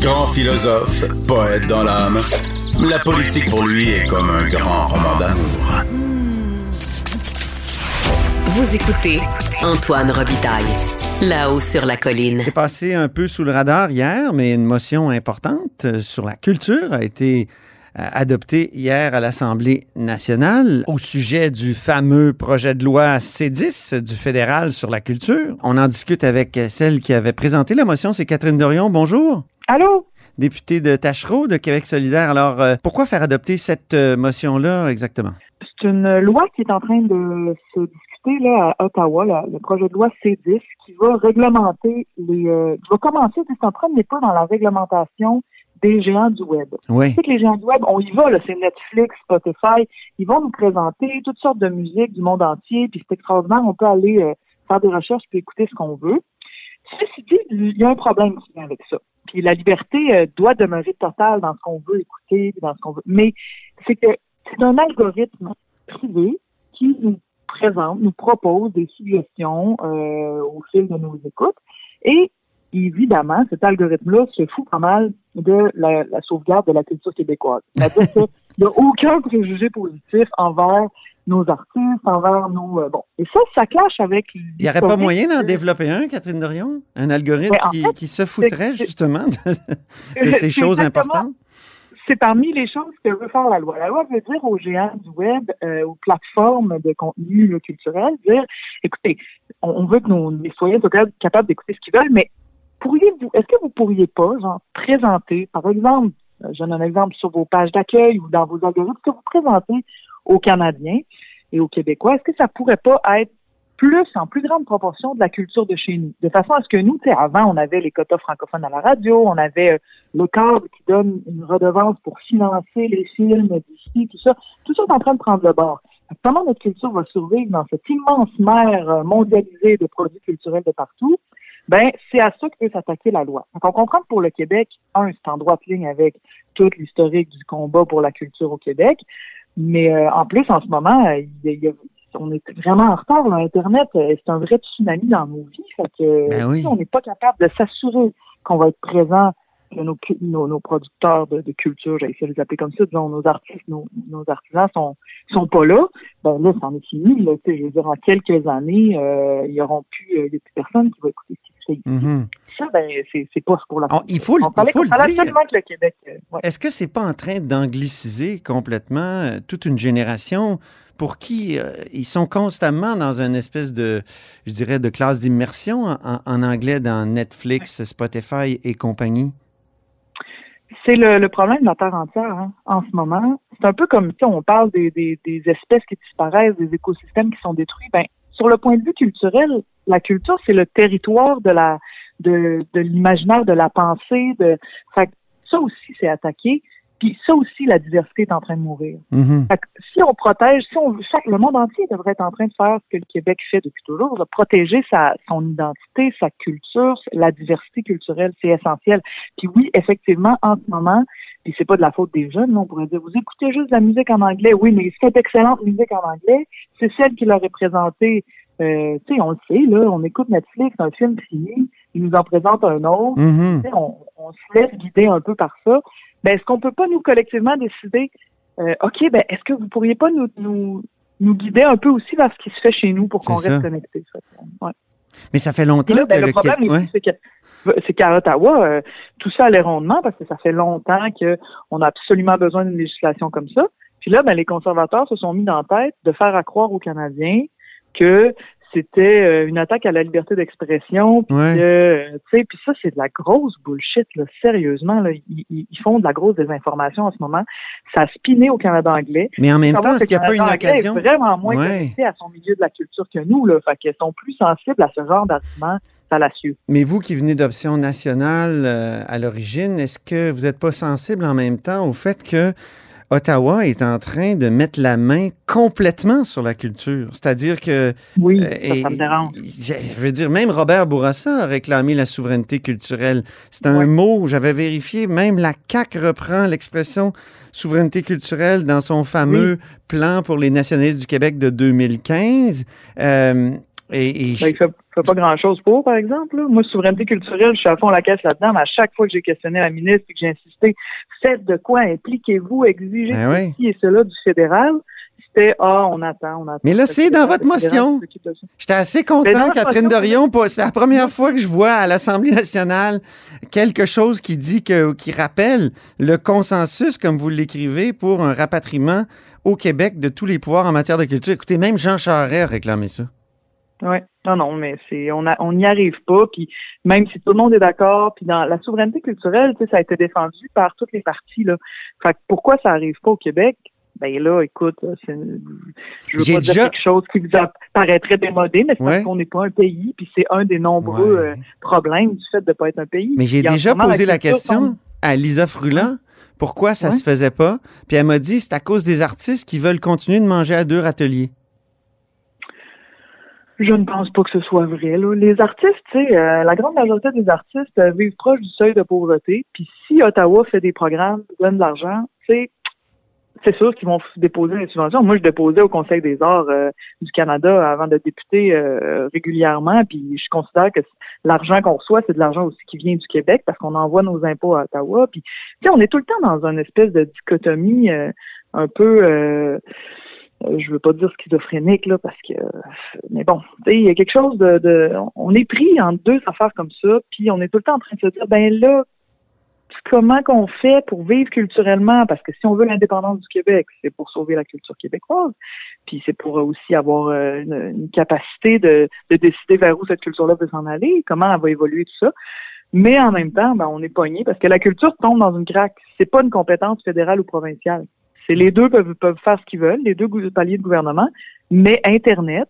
Grand philosophe, poète dans l'âme, la politique pour lui est comme un grand roman d'amour. Vous écoutez Antoine Robitaille, là-haut sur la colline. C'est passé un peu sous le radar hier, mais une motion importante euh, sur la culture a été euh, adoptée hier à l'Assemblée nationale au sujet du fameux projet de loi C10 du fédéral sur la culture. On en discute avec celle qui avait présenté la motion, c'est Catherine Dorion. Bonjour. Allô? Députée de Tachereau de Québec solidaire. Alors, euh, pourquoi faire adopter cette euh, motion-là exactement? C'est une loi qui est en train de se discuter là, à Ottawa, là, le projet de loi C10, qui va réglementer les. Euh, qui va commencer, c'est en train de pas dans la réglementation des géants du web. Oui. Tu sais que les géants du web, on y va, là, c'est Netflix, Spotify, ils vont nous présenter toutes sortes de musique du monde entier, puis c'est extraordinaire, on peut aller euh, faire des recherches puis écouter ce qu'on veut. Ceci dit, il y a un problème qui vient avec ça. Puis la liberté euh, doit demeurer totale dans ce qu'on veut écouter, dans ce qu'on veut. Mais c'est que c'est un algorithme privé qui nous présente, nous propose des suggestions euh, au fil de nos écoutes. Et évidemment, cet algorithme-là se fout pas mal de la, la sauvegarde de la culture québécoise. Qu'il n'y a aucun préjugé positif envers nos artistes, envers nos... euh, bon. Et ça, ça clash avec... Il n'y aurait pas moyen d'en développer un, Catherine Dorion? Un algorithme en qui, fait, qui se foutrait justement de, de ces choses importantes? c'est parmi les choses que veut faire la loi. La loi veut dire aux géants du web, euh, aux plateformes de contenu culturel, dire, écoutez, on, on veut que nos les citoyens soient capables- d'écouter ce qu'ils veulent, mais pourriez-vous, est-ce que vous pourriez pas, genre, présenter, par exemple, je donne un exemple sur vos pages d'accueil ou dans vos algorithmes, que vous présentez aux Canadiens et aux Québécois, est-ce que ça pourrait pas être plus, en plus grande proportion de la culture de chez nous? De façon à ce que nous, tu sais, avant, on avait les quotas francophones à la radio, on avait euh, le cadre qui donne une redevance pour financer les films d'ici, tout ça. Tout ça est en train de prendre le bord. Comment notre culture va survivre dans cette immense mer euh, mondialisée de produits culturels de partout? Ben, c'est à ça que peut s'attaquer la loi. Donc, on comprend que pour le Québec, un, c'est en droite ligne avec toute l'historique du combat pour la culture au Québec. Mais euh, en plus, en ce moment, euh, il y a- il y a- on est vraiment en retard. là. Internet, euh, c'est un vrai tsunami dans nos vies. Fait que, Ben oui. si on n'est pas capable de s'assurer qu'on va être présent, que nos, nos, nos producteurs de, de culture, j'ai essayé de les appeler comme ça, disons, nos artistes, nos, nos artisans sont sont pas là, ben là, c'en est fini. Là, Tu sais, je veux dire, en quelques années, euh, il y auront plus, euh, il y a plus personne qui va écouter ce Mhm. Ça, ben, c'est pas pour la Oh, il faut le- On il faut le dire. que le Québec... euh, ouais. Est-ce que c'est pas en train d'angliciser complètement euh, toute une génération pour qui euh, ils sont constamment dans une espèce de, je dirais, de classe d'immersion en, en anglais dans Netflix, Spotify et compagnie? C'est le, le problème de la Terre entière hein, en ce moment. C'est un peu comme si on parle des, des, des espèces qui disparaissent, des écosystèmes qui sont détruits. Ben, sur le point de vue culturel, la culture, c'est le territoire de la de, de l'imaginaire, de la pensée. De, fait ça aussi, c'est attaqué. Puis ça aussi, la diversité est en train de mourir. Mhm. Fait que si on protège, si on chaque- le monde entier devrait être en train de faire ce que le Québec fait depuis toujours, de protéger sa, son identité, sa culture, la diversité culturelle, c'est essentiel. Puis oui, effectivement, en ce moment, puis c'est pas de la faute des jeunes, on pourrait dire, vous écoutez juste de la musique en anglais, oui, mais cette excellente musique en anglais, c'est celle qui leur est présentée. Euh, tu sais, on le sait, là, on écoute Netflix, un film fini, ils nous en présentent un autre. Mhm. Sais, on, on se laisse guider un peu par ça. Ben, est-ce qu'on peut pas nous collectivement décider, euh, ok, ben est-ce que vous pourriez pas nous, nous nous guider un peu aussi vers ce qui se fait chez nous pour qu'on reste ouais. Mais ça fait longtemps là, ben, que le le problème aussi, ouais. c'est que c'est qu'à Ottawa, euh, tout ça allait rondement parce que ça fait longtemps qu'on a absolument besoin d'une législation comme ça. Puis là, ben, les conservateurs se sont mis dans la tête de faire à croire aux Canadiens que c'était euh, une attaque à la liberté d'expression. Puis Ouais. euh, puis ça, c'est de la grosse bullshit, là, sérieusement. Là, ils, font de la grosse désinformation en ce moment. Ça a spiné au Canada anglais. Mais en même temps, est-ce qu'il n'y a pas une occasion? est vraiment moins Ouais. à son milieu de la culture que nous, là. Fait qu'ils sont plus sensibles à ce genre d'arguments fallacieux. Mais vous qui venez d'Option nationale euh, à l'origine, est-ce que vous n'êtes pas sensible en même temps au fait que Ottawa est en train de mettre la main complètement sur la culture. C'est-à-dire que... Oui, euh, ça, me dérange. Je veux dire, même Robert Bourassa a réclamé la souveraineté culturelle. C'est un mot, j'avais vérifié, même la CAQ reprend l'expression souveraineté culturelle dans son fameux plan pour les nationalistes du Québec de 2015. Euh, et, ben, fait, pas grand-chose pour, par exemple. Moi, souveraineté culturelle, je suis à fond la caisse là-dedans, mais à chaque fois que j'ai questionné la ministre et que j'ai insisté, faites de quoi, impliquez-vous, exigez ben ceci et cela du fédéral. C'était Ah, on attend, on attend. Mais là, c'est dans votre motion. J'étais assez content, Catherine Dorion. C'est la première fois que je vois à l'Assemblée nationale quelque chose qui dit que, qui rappelle le consensus, comme vous l'écrivez, pour un rapatriement au Québec de tous les pouvoirs en matière de culture. Écoutez, même Jean Charest a réclamé ça. Oui, non, non, mais c'est on a on n'y arrive pas. Puis même si tout le monde est d'accord, puis dans la souveraineté culturelle, tu sais, ça a été défendu par toutes les parties là. Fait que pourquoi ça arrive pas au Québec? Ben là, écoute, je veux pas dire quelque chose qui vous paraîtrait démodé, mais c'est parce qu'on n'est pas un pays, puis c'est un des nombreux euh, problèmes du fait de ne pas être un pays. Mais j'ai déjà posé la, question à Lisa Fruland. Pourquoi ça se faisait pas? Puis elle m'a dit c'est à cause des artistes qui veulent continuer de manger à deux râteliers. Je ne pense pas que ce soit vrai. Là. Les artistes, tu sais, euh, la grande majorité des artistes euh, vivent proche du seuil de pauvreté. Puis si Ottawa fait des programmes, donne de l'argent, tu c'est sûr qu'ils vont déposer des subventions. Moi, je déposais au Conseil des arts euh, du Canada avant de députer régulièrement, puis je considère que l'argent qu'on reçoit, c'est de l'argent aussi qui vient du Québec parce qu'on envoie nos impôts à Ottawa. Puis, tu sais, on est tout le temps dans une espèce de dichotomie un peu euh, je veux pas dire schizophrénique là parce que mais bon il y a quelque chose de, on est pris en deux affaires comme ça puis on est tout le temps en train de se dire ben là comment qu'on fait pour vivre culturellement? Parce que si on veut l'indépendance du Québec c'est pour sauver la culture québécoise puis c'est pour aussi avoir euh, une, capacité de, de décider vers où cette culture-là veut s'en aller comment elle va évoluer tout ça. Mais en même temps ben on est pogné parce que la culture tombe dans une craque. C'est pas une compétence fédérale ou provinciale c'est les deux peuvent, peuvent faire ce qu'ils veulent, les deux paliers de gouvernement, mais Internet,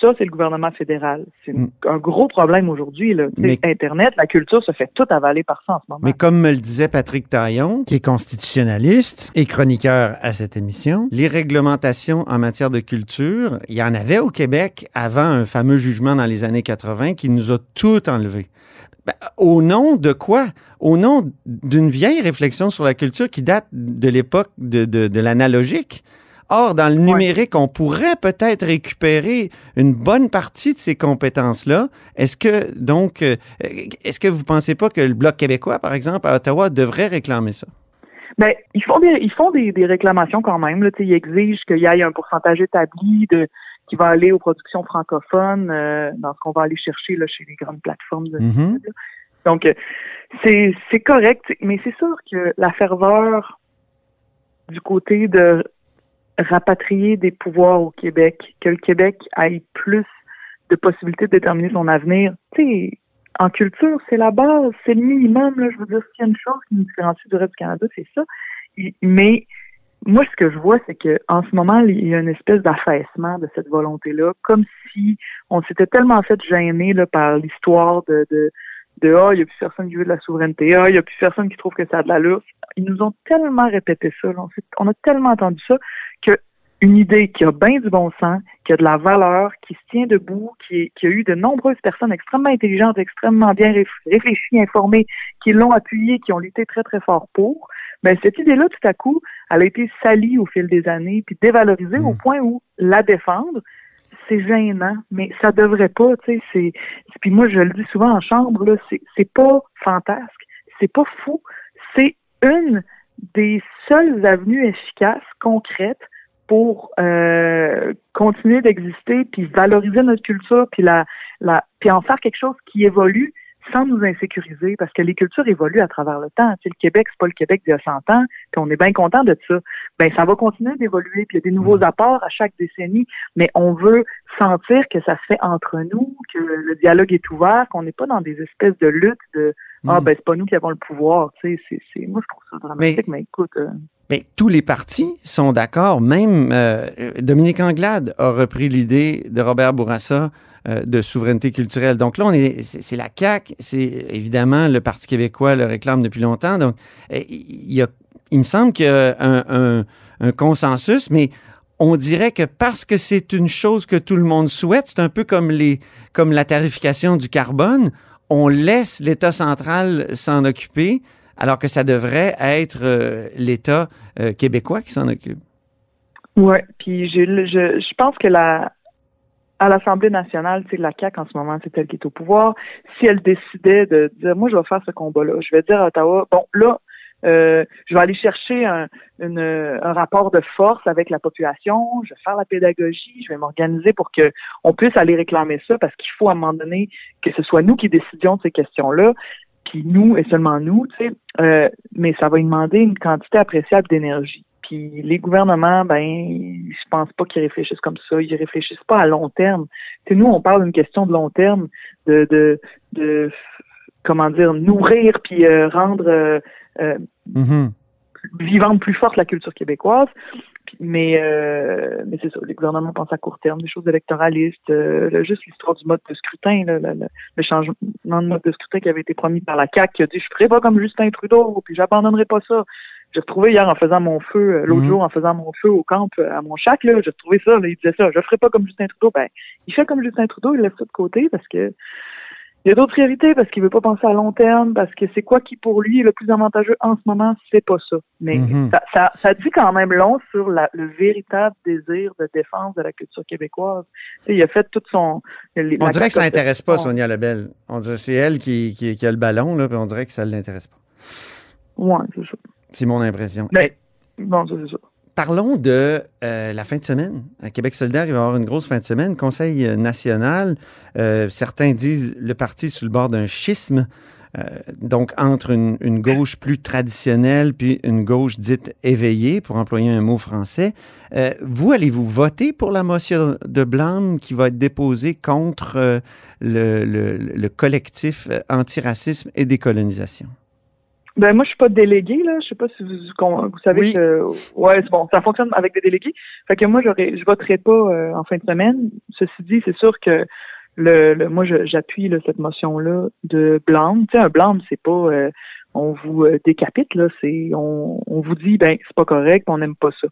ça, c'est le gouvernement fédéral. C'est mm. un gros problème aujourd'hui. Internet, la culture se fait tout avaler par ça en ce moment. Mais comme me le disait Patrick Taillon, qui est constitutionnaliste et chroniqueur à cette émission, les réglementations en matière de culture, il y en avait au Québec avant un fameux jugement dans les années 80 qui nous a tout enlevé. Ben, au nom de quoi? Au nom d'une vieille réflexion sur la culture qui date de l'époque de, de, l'analogique. Or, dans le numérique, on pourrait peut-être récupérer une bonne partie de ces compétences-là. Est-ce que, donc, euh, est-ce que vous ne pensez pas que le Bloc québécois, par exemple, à Ottawa, devrait réclamer ça? Bien, ils font des, ils font des, réclamations quand même. Là. Ils exigent qu'il y ait un pourcentage établi de, qui va aller aux productions francophones, euh, dans ce qu'on va aller chercher là, chez les grandes plateformes de mm-hmm. Donc, euh, c'est, c'est correct, mais c'est sûr que la ferveur du côté de rapatrier des pouvoirs au Québec, que le Québec ait plus de possibilités de déterminer son avenir, tu sais, en culture, c'est la base, c'est le minimum. Là, je veux dire, s'il y a une chose qui nous différencie du reste du Canada, c'est ça. Mais moi, ce que je vois, c'est que en ce moment, il y a une espèce d'affaissement de cette volonté-là, comme si on s'était tellement fait gêner là, par l'histoire de, de, de Ah, il n'y a plus personne qui veut de la souveraineté, Ah, il n'y a plus personne qui trouve que ça a de l'allure. Ils nous ont tellement répété ça, on, on, a tellement entendu ça, que une idée qui a bien du bon sens, qui a de la valeur, qui se tient debout, qui, qui a eu de nombreuses personnes extrêmement intelligentes, extrêmement bien réfléchies, informées, qui l'ont appuyée, qui ont lutté très, très fort pour, ben, cette idée-là, tout à coup, elle a été salie au fil des années, puis dévalorisée au mm. point où la défendre, c'est gênant, mais ça devrait pas, tu sais, c'est, puis moi, je le dis souvent en chambre, là, c'est, c'est pas fantasque, c'est pas fou, c'est une des seules avenues efficaces, concrètes, pour euh, continuer d'exister, puis valoriser notre culture, puis la, la, puis en faire quelque chose qui évolue, sans nous insécuriser, parce que les cultures évoluent à travers le temps. Tu le Québec, c'est pas le Québec d'il y a 100 ans, puis on est bien content de ça. Ben, ça va continuer d'évoluer, puis il y a des nouveaux mm. apports à chaque décennie, mais on veut sentir que ça se fait entre nous, que le dialogue est ouvert, qu'on n'est pas dans des espèces de lutte de ah mm. ben c'est pas nous qui avons le pouvoir. Tu sais, c'est, moi je trouve ça dramatique, mais, écoute. Euh, Mais tous les partis sont d'accord. Même euh, Dominique Anglade a repris l'idée de Robert Bourassa euh, de souveraineté culturelle. Donc là, on est, c'est la CAQ, c'est évidemment le Parti québécois le réclame depuis longtemps. Donc, il, y a, il me semble qu'il y a un, consensus, mais on dirait que parce que c'est une chose que tout le monde souhaite, c'est un peu comme la tarification du carbone, on laisse l'État central s'en occuper alors que ça devrait être euh, l'État euh, québécois qui s'en occupe. Oui, puis je, je, pense que la, à l'Assemblée nationale, c'est la CAQ en ce moment, c'est elle qui est au pouvoir. Si elle décidait de dire, moi, je vais faire ce combat-là, je vais dire à Ottawa, bon, là, euh, je vais aller chercher un, rapport de force avec la population, je vais faire la pédagogie, je vais m'organiser pour que on puisse aller réclamer ça, parce qu'il faut à un moment donné que ce soit nous qui décidions de ces questions-là puis nous et seulement nous, tu sais, euh, mais ça va demander une quantité appréciable d'énergie. Puis les gouvernements, ben, je pense pas qu'ils réfléchissent comme ça. Ils réfléchissent pas à long terme. Tu nous, on parle d'une question de long terme, de, de, de comment dire, nourrir puis euh, rendre euh, euh mm-hmm. vivante plus forte la culture québécoise. Mais, euh, mais c'est ça, les gouvernements pensent à court terme, des choses électoralistes, euh, juste l'histoire du mode de scrutin, le changement de mode de scrutin qui avait été promis par la CAQ, qui a dit je ferai pas comme Justin Trudeau, puis j'abandonnerai pas ça. J'ai retrouvé hier en faisant mon feu, euh, l'autre mhm. jour en faisant mon feu au camp à mon chac, là, j'ai retrouvé ça, là, il disait ça, je ferai pas comme Justin Trudeau. Ben, il fait comme Justin Trudeau, il laisse ça de côté parce que il y a d'autres priorités parce qu'il veut pas penser à long terme, parce que c'est quoi qui pour lui est le plus avantageux en ce moment, c'est pas ça. Mais mhm. ça, ça, dit quand même long sur la, le véritable désir de défense de la culture québécoise. il a fait tout son. on dirait que ça n'intéresse pas Sonia Lebel. On dirait c'est elle qui, qui, a le ballon là, puis on dirait que ça ne l'intéresse pas. Ouais, c'est ça. C'est mon impression. Mais, bon, c'est ça. Parlons de euh, la fin de semaine. À Québec solidaire, il va y avoir une grosse fin de semaine. Conseil euh, national, euh, certains disent le parti sous le bord d'un schisme, donc entre une, gauche plus traditionnelle puis une gauche dite éveillée, pour employer un mot français. vous, allez-vous voter pour la motion de blâme qui va être déposée contre le, le collectif antiracisme et décolonisation? Ben moi je suis pas délégué là, je sais pas si vous, vous savez que ouais c'est bon, ça fonctionne avec des délégués. Fait que moi j'aurais je voterai pas euh, en fin de semaine. Ceci dit, c'est sûr que le, le moi j'appuie cette motion là de blâme. Tu sais un blâme c'est pas euh, on vous euh, décapite là, c'est on, on vous dit ben c'est pas correct, on n'aime pas ça.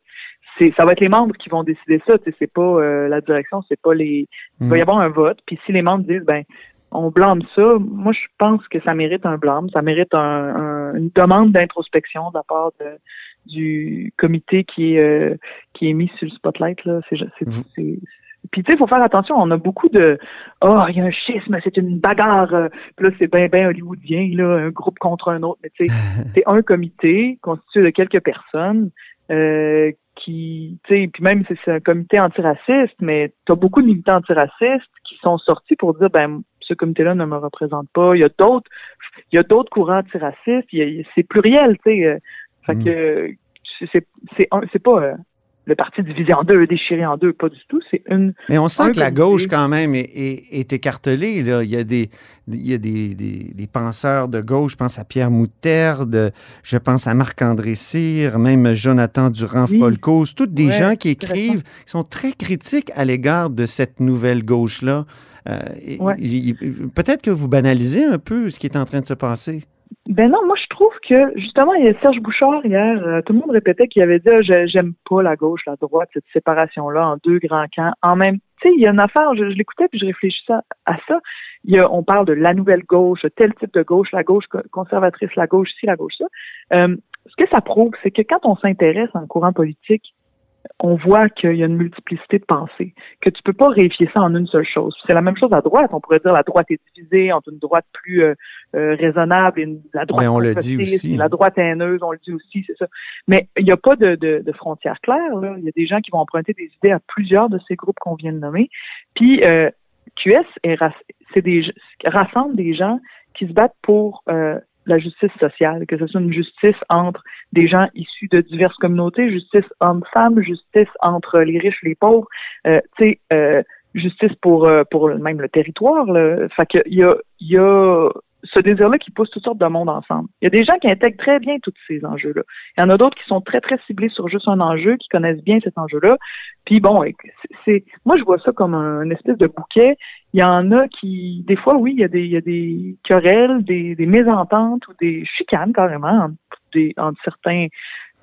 C'est ça va être les membres qui vont décider ça, tu sais c'est pas la direction, c'est pas les il va y mm. avoir un vote, puis si les membres disent ben on blâme ça. Moi, je pense que ça mérite un blâme. Ça mérite une demande d'introspection de la part du comité qui est euh, qui est mis sur le spotlight là. C'est, puis tu sais, il faut faire attention. On a beaucoup de oh, il y a un schisme, c'est une bagarre. Puis là, c'est bien bien hollywoodien là, un groupe contre un autre. Mais tu sais, c'est un comité constitué de quelques personnes. Euh, qui, tu sais, puis même c'est un comité antiraciste, mais tu as beaucoup de militants antiracistes qui sont sortis pour dire, ben, ce comité-là ne me représente pas. Il y a d'autres, il y a d'autres courants antiracistes. C'est pluriel, tu sais. Euh, fait mm. que c'est c'est c'est pas euh, le parti divisé en deux, déchiré en deux, pas du tout. C'est une. Mais on sent que la gauche, quand même, est, est, écartelée. Là. Il y a, des, il y a des, des, penseurs de gauche, je pense à Pierre Moutarde, je pense à Marc-André Cyr, même Jonathan Durand-Folcos, toutes des gens qui écrivent, qui sont très critiques à l'égard de cette nouvelle gauche-là. Euh, peut-être que vous banalisez un peu ce qui est en train de se passer. Ben non, moi je trouve que justement, il y a Serge Bouchard hier, euh, tout le monde répétait qu'il avait dit ah, j'aime pas la gauche, la droite, cette séparation-là en deux grands camps. En même tu sais, il y a une affaire, je, l'écoutais puis je réfléchissais à, ça. Il y a, on parle de la nouvelle gauche, tel type de gauche, la gauche conservatrice, la gauche ci, la gauche ça. Euh, ce que ça prouve, c'est que quand on s'intéresse à un courant politique, on voit qu'il y a une multiplicité de pensées, que tu peux pas réifier ça en une seule chose. C'est la même chose à droite. On pourrait dire la droite est divisée entre une droite plus euh, euh, raisonnable et la droite Mais on le dit aussi. la droite haineuse, on le dit aussi, c'est ça. Mais il n'y a pas de, de, de frontières claires. Là. Il y a des gens qui vont emprunter des idées à plusieurs de ces groupes qu'on vient de nommer. Puis euh, QS est, c'est des, rassemble des gens qui se battent pour euh, la justice sociale, que ce soit une justice entre des gens issus de diverses communautés, justice hommes-femmes, justice entre les riches et les pauvres, euh, tu sais, euh, justice pour euh, pour même le territoire. Là. Fait que il y a, y a ce désir-là qui pousse toutes sortes de monde ensemble. Il y a des gens qui intègrent très bien tous ces enjeux-là. Il y en a d'autres qui sont très, très ciblés sur juste un enjeu, qui connaissent bien cet enjeu-là. Puis bon, c'est, moi, je vois ça comme un, espèce de bouquet. Il y en a qui, des fois, oui, il y a des, il y a des querelles, des, des mésententes ou des chicanes carrément entre, des, entre certains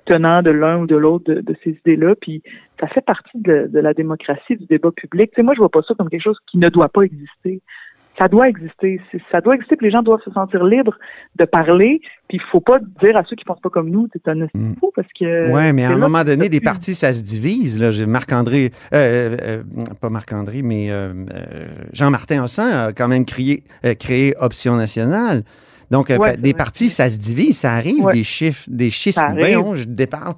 tenants de l'un ou de l'autre de, ces idées-là, puis ça fait partie de, de, la démocratie, du débat public. Tu sais, moi, je vois pas ça comme quelque chose qui ne doit pas exister ça doit exister. Ça doit exister, puis les gens doivent se sentir libres de parler. Puis il faut pas dire à ceux qui pensent pas comme nous, c'est un mm. fou parce que. Ouais, mais à un moment donné, des partis, ça se divise. Là, Marc-André, euh, euh, pas Marc-André, mais euh, Jean-Martin Hossan a quand même créé, créé Option nationale. Donc, des partis, ça se divise, ça arrive, des chiffres, des schismes. Voyons, je déparle.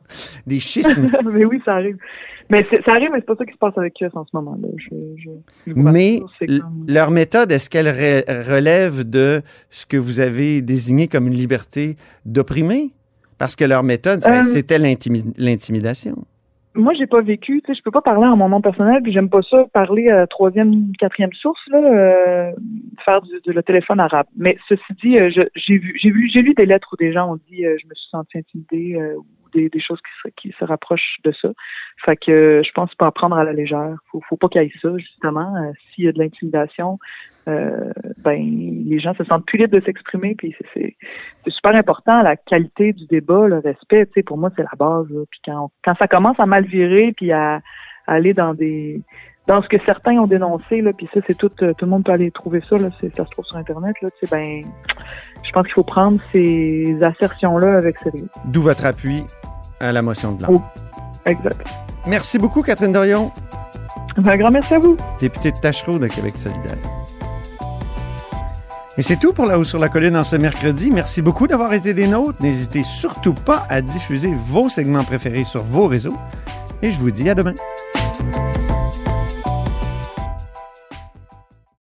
Des schismes. mais oui, ça arrive. Mais ça arrive, mais c'est pas ça qui se passe avec eux en ce moment-là. mais leur méthode, est-ce qu'elle relève de ce que vous avez désigné comme une liberté d'opprimer? Parce que leur méthode, euh, c'était l'intimidation moi, j'ai pas vécu, tu sais, je peux pas parler en mon nom personnel, puis j'aime pas ça parler à troisième, quatrième source, là, euh, faire du, de le téléphone arabe. Mais ceci dit, euh, j'ai vu, j'ai vu, j'ai lu des lettres où des gens ont dit, euh, je me suis senti intimidée ou des, choses qui se, rapprochent de ça. Fait que je pense pas prendre à la légère. Faut, faut pas qu'il y ait ça, justement. S'il y a de l'intimidation, euh, ben les gens se sentent plus libres de s'exprimer puis c'est super important la qualité du débat le respect tu sais pour moi c'est la base puis quand ça commence à mal virer puis à, aller dans des dans ce que certains ont dénoncé puis ça c'est tout tout le monde peut aller trouver ça là ça se trouve sur internet tu sais ben je pense qu'il faut prendre ces assertions là avec sérieux d'où votre appui à la motion de blanc exact merci beaucoup Catherine Dorion un grand merci à vous députée de Tachereau de Québec solidaire et c'est tout pour La Haut sur la Colline en ce mercredi. Merci beaucoup d'avoir été des nôtres. N'hésitez surtout pas à diffuser vos segments préférés sur vos réseaux. Et je vous dis à demain.